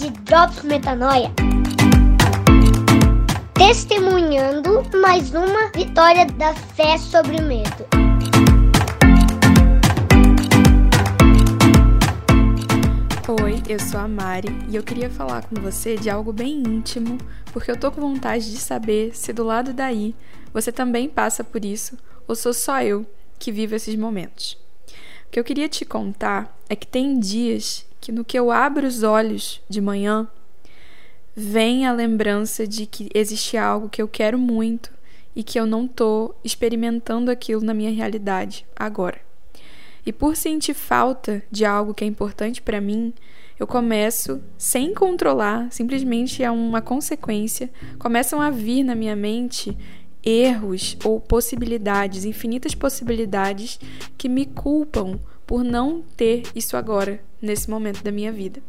de Drops Metanoia. Testemunhando mais uma vitória da fé sobre o medo. Oi, eu sou a Mari e eu queria falar com você de algo bem íntimo, porque eu tô com vontade de saber se do lado daí você também passa por isso ou sou só eu que vivo esses momentos. O que eu queria te contar é que tem dias que no que eu abro os olhos de manhã, vem a lembrança de que existe algo que eu quero muito e que eu não estou experimentando aquilo na minha realidade agora. E por sentir falta de algo que é importante para mim, eu começo, sem controlar, simplesmente é uma consequência, começam a vir na minha mente erros ou possibilidades, infinitas possibilidades que me culpam por não ter isso agora, nesse momento da minha vida.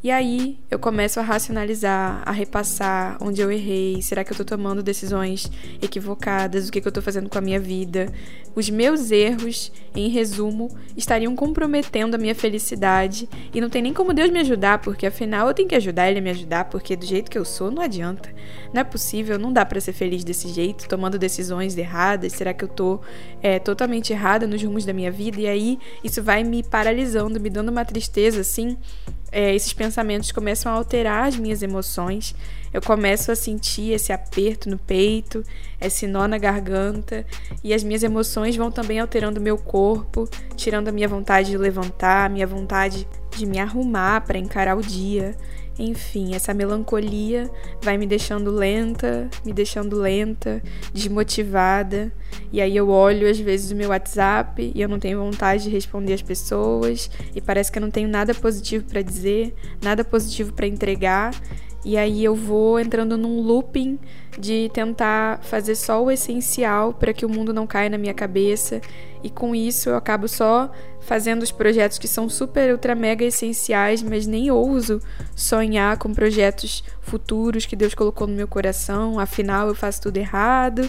E aí eu começo a racionalizar, a repassar onde eu errei, será que eu tô tomando decisões equivocadas, o que, que eu tô fazendo com a minha vida. Os meus erros, em resumo, estariam comprometendo a minha felicidade e não tem nem como Deus me ajudar, porque afinal eu tenho que ajudar Ele a me ajudar, porque do jeito que eu sou não adianta. Não é possível, não dá para ser feliz desse jeito, tomando decisões erradas. Será que eu tô é, totalmente errada nos rumos da minha vida? E aí isso vai me paralisando, me dando uma tristeza assim é, esses pensamentos começam a alterar as minhas emoções. Eu começo a sentir esse aperto no peito, esse nó na garganta, e as minhas emoções vão também alterando meu corpo, tirando a minha vontade de levantar, a minha vontade de me arrumar para encarar o dia. Enfim, essa melancolia vai me deixando lenta, me deixando lenta, desmotivada. E aí eu olho às vezes o meu WhatsApp e eu não tenho vontade de responder as pessoas e parece que eu não tenho nada positivo para dizer, nada positivo para entregar. E aí eu vou entrando num looping de tentar fazer só o essencial para que o mundo não caia na minha cabeça. E com isso eu acabo só fazendo os projetos que são super ultra mega essenciais, mas nem ouso sonhar com projetos futuros que Deus colocou no meu coração. Afinal, eu faço tudo errado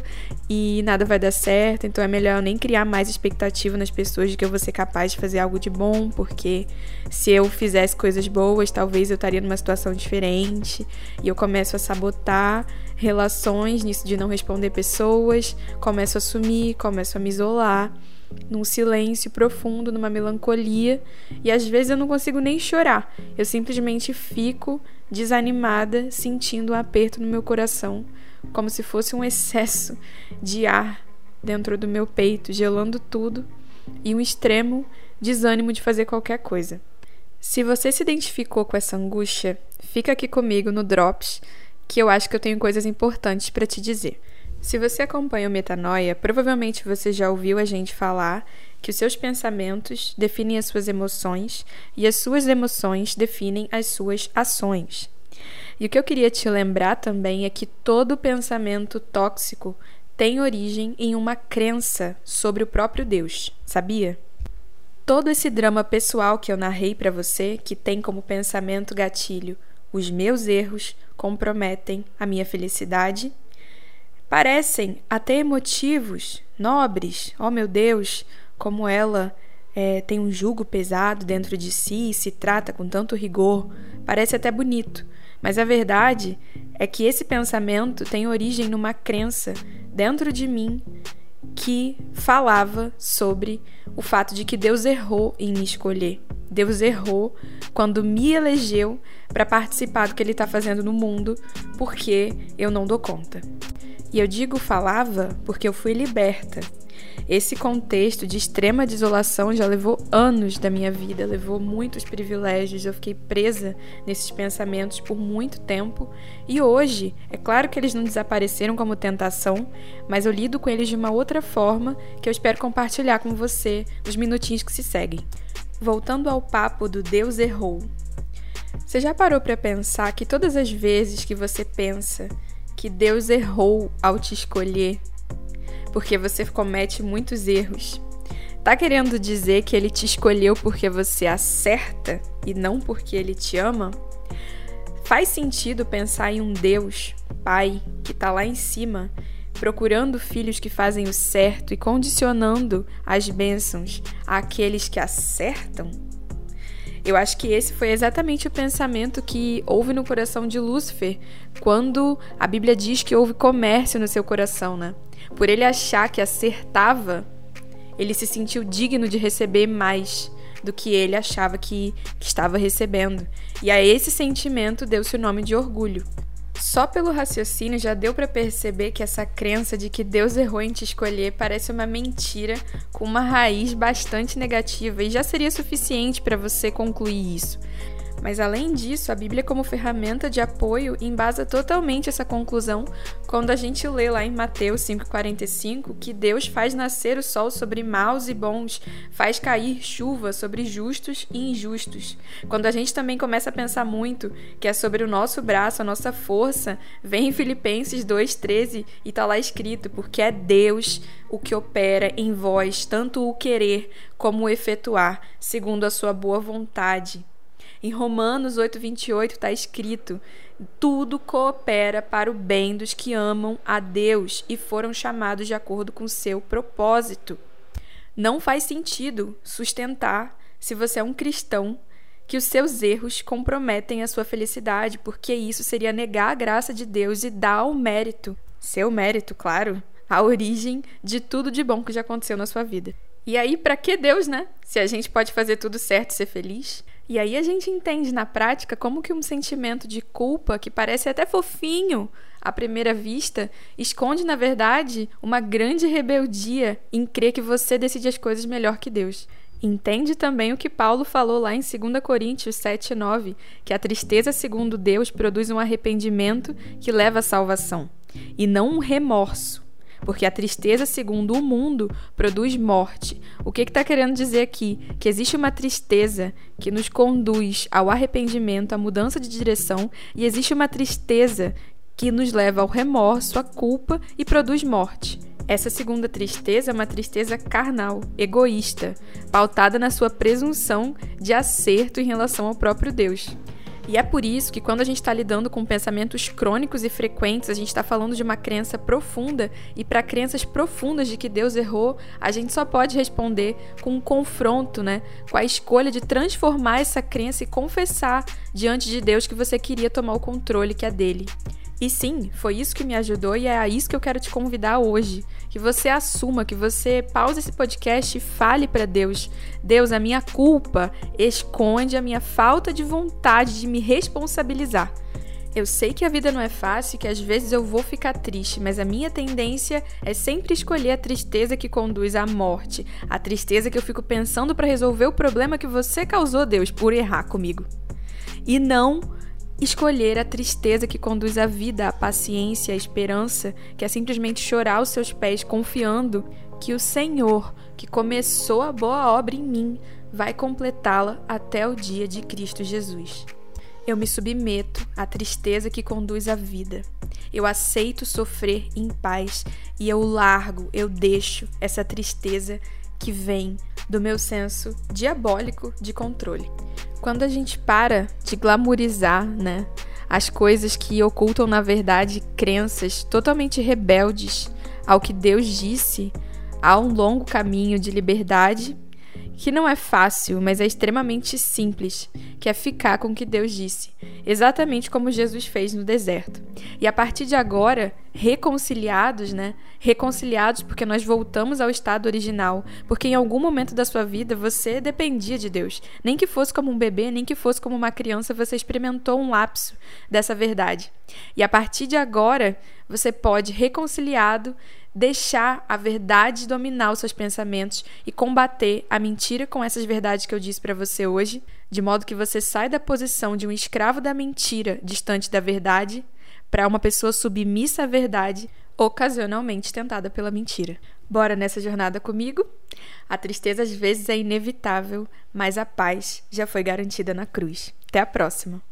e nada vai dar certo, então é melhor eu nem criar mais expectativa nas pessoas de que eu vou ser capaz de fazer algo de bom, porque se eu fizesse coisas boas, talvez eu estaria numa situação diferente. E eu começo a sabotar relações nisso de não responder pessoas, começo a sumir, começo a me isolar num silêncio profundo, numa melancolia, e às vezes eu não consigo nem chorar. Eu simplesmente fico desanimada, sentindo um aperto no meu coração, como se fosse um excesso de ar dentro do meu peito, gelando tudo, e um extremo desânimo de fazer qualquer coisa. Se você se identificou com essa angústia, fica aqui comigo no Drops, que eu acho que eu tenho coisas importantes para te dizer. Se você acompanha o Metanoia, provavelmente você já ouviu a gente falar que os seus pensamentos definem as suas emoções e as suas emoções definem as suas ações. E o que eu queria te lembrar também é que todo pensamento tóxico tem origem em uma crença sobre o próprio Deus, sabia? Todo esse drama pessoal que eu narrei para você, que tem como pensamento gatilho os meus erros comprometem a minha felicidade parecem até emotivos, nobres. Oh meu Deus, como ela é, tem um jugo pesado dentro de si e se trata com tanto rigor. Parece até bonito, mas a verdade é que esse pensamento tem origem numa crença dentro de mim que falava sobre o fato de que Deus errou em me escolher. Deus errou quando me elegeu para participar do que Ele está fazendo no mundo, porque eu não dou conta. E eu digo falava porque eu fui liberta. Esse contexto de extrema desolação já levou anos da minha vida, levou muitos privilégios, eu fiquei presa nesses pensamentos por muito tempo. E hoje, é claro que eles não desapareceram como tentação, mas eu lido com eles de uma outra forma que eu espero compartilhar com você nos minutinhos que se seguem. Voltando ao papo do Deus errou. Você já parou para pensar que todas as vezes que você pensa que Deus errou ao te escolher, porque você comete muitos erros. Tá querendo dizer que ele te escolheu porque você acerta e não porque ele te ama? Faz sentido pensar em um Deus, Pai, que tá lá em cima, procurando filhos que fazem o certo e condicionando as bênçãos àqueles que acertam? Eu acho que esse foi exatamente o pensamento que houve no coração de Lúcifer, quando a Bíblia diz que houve comércio no seu coração, né? Por ele achar que acertava, ele se sentiu digno de receber mais do que ele achava que, que estava recebendo. E a esse sentimento deu-se o nome de orgulho. Só pelo raciocínio já deu para perceber que essa crença de que Deus errou em te escolher parece uma mentira com uma raiz bastante negativa e já seria suficiente para você concluir isso. Mas além disso, a Bíblia como ferramenta de apoio embasa totalmente essa conclusão quando a gente lê lá em Mateus 5:45 que Deus faz nascer o sol sobre maus e bons, faz cair chuva sobre justos e injustos. Quando a gente também começa a pensar muito que é sobre o nosso braço, a nossa força, vem em Filipenses 2:13 e tá lá escrito: "Porque é Deus o que opera em vós tanto o querer como o efetuar, segundo a sua boa vontade." Em Romanos 8:28 está escrito: tudo coopera para o bem dos que amam a Deus e foram chamados de acordo com seu propósito. Não faz sentido sustentar, se você é um cristão, que os seus erros comprometem a sua felicidade, porque isso seria negar a graça de Deus e dar ao mérito, seu mérito, claro, a origem de tudo de bom que já aconteceu na sua vida. E aí, para que Deus, né? Se a gente pode fazer tudo certo e ser feliz? E aí a gente entende na prática como que um sentimento de culpa, que parece até fofinho à primeira vista, esconde na verdade uma grande rebeldia em crer que você decide as coisas melhor que Deus. Entende também o que Paulo falou lá em 2 Coríntios 7, 9, que a tristeza segundo Deus produz um arrependimento que leva à salvação, e não um remorso porque a tristeza, segundo o mundo, produz morte. O que está que tá querendo dizer aqui? Que existe uma tristeza que nos conduz ao arrependimento, à mudança de direção, e existe uma tristeza que nos leva ao remorso, à culpa e produz morte. Essa segunda tristeza é uma tristeza carnal, egoísta, pautada na sua presunção de acerto em relação ao próprio Deus. E é por isso que quando a gente está lidando com pensamentos crônicos e frequentes, a gente está falando de uma crença profunda, e para crenças profundas de que Deus errou, a gente só pode responder com um confronto, né? Com a escolha de transformar essa crença e confessar diante de Deus que você queria tomar o controle que é dele. E sim, foi isso que me ajudou e é a isso que eu quero te convidar hoje. Que você assuma, que você pause esse podcast e fale para Deus: Deus, a minha culpa esconde a minha falta de vontade de me responsabilizar. Eu sei que a vida não é fácil e que às vezes eu vou ficar triste, mas a minha tendência é sempre escolher a tristeza que conduz à morte, a tristeza que eu fico pensando para resolver o problema que você causou, Deus, por errar comigo. E não escolher a tristeza que conduz à vida, a paciência, a esperança, que é simplesmente chorar aos seus pés, confiando que o Senhor, que começou a boa obra em mim, vai completá-la até o dia de Cristo Jesus. Eu me submeto à tristeza que conduz à vida. Eu aceito sofrer em paz e eu largo, eu deixo essa tristeza que vem do meu senso diabólico de controle. Quando a gente para de glamourizar, né, as coisas que ocultam na verdade crenças totalmente rebeldes ao que Deus disse, há um longo caminho de liberdade que não é fácil, mas é extremamente simples, que é ficar com o que Deus disse, exatamente como Jesus fez no deserto. E a partir de agora, reconciliados, né? Reconciliados porque nós voltamos ao estado original, porque em algum momento da sua vida você dependia de Deus. Nem que fosse como um bebê, nem que fosse como uma criança, você experimentou um lapso dessa verdade. E a partir de agora, você pode reconciliado deixar a verdade dominar os seus pensamentos e combater a mentira com essas verdades que eu disse para você hoje, de modo que você sai da posição de um escravo da mentira, distante da verdade, para uma pessoa submissa à verdade, ocasionalmente tentada pela mentira. Bora nessa jornada comigo? A tristeza às vezes é inevitável, mas a paz já foi garantida na cruz. Até a próxima!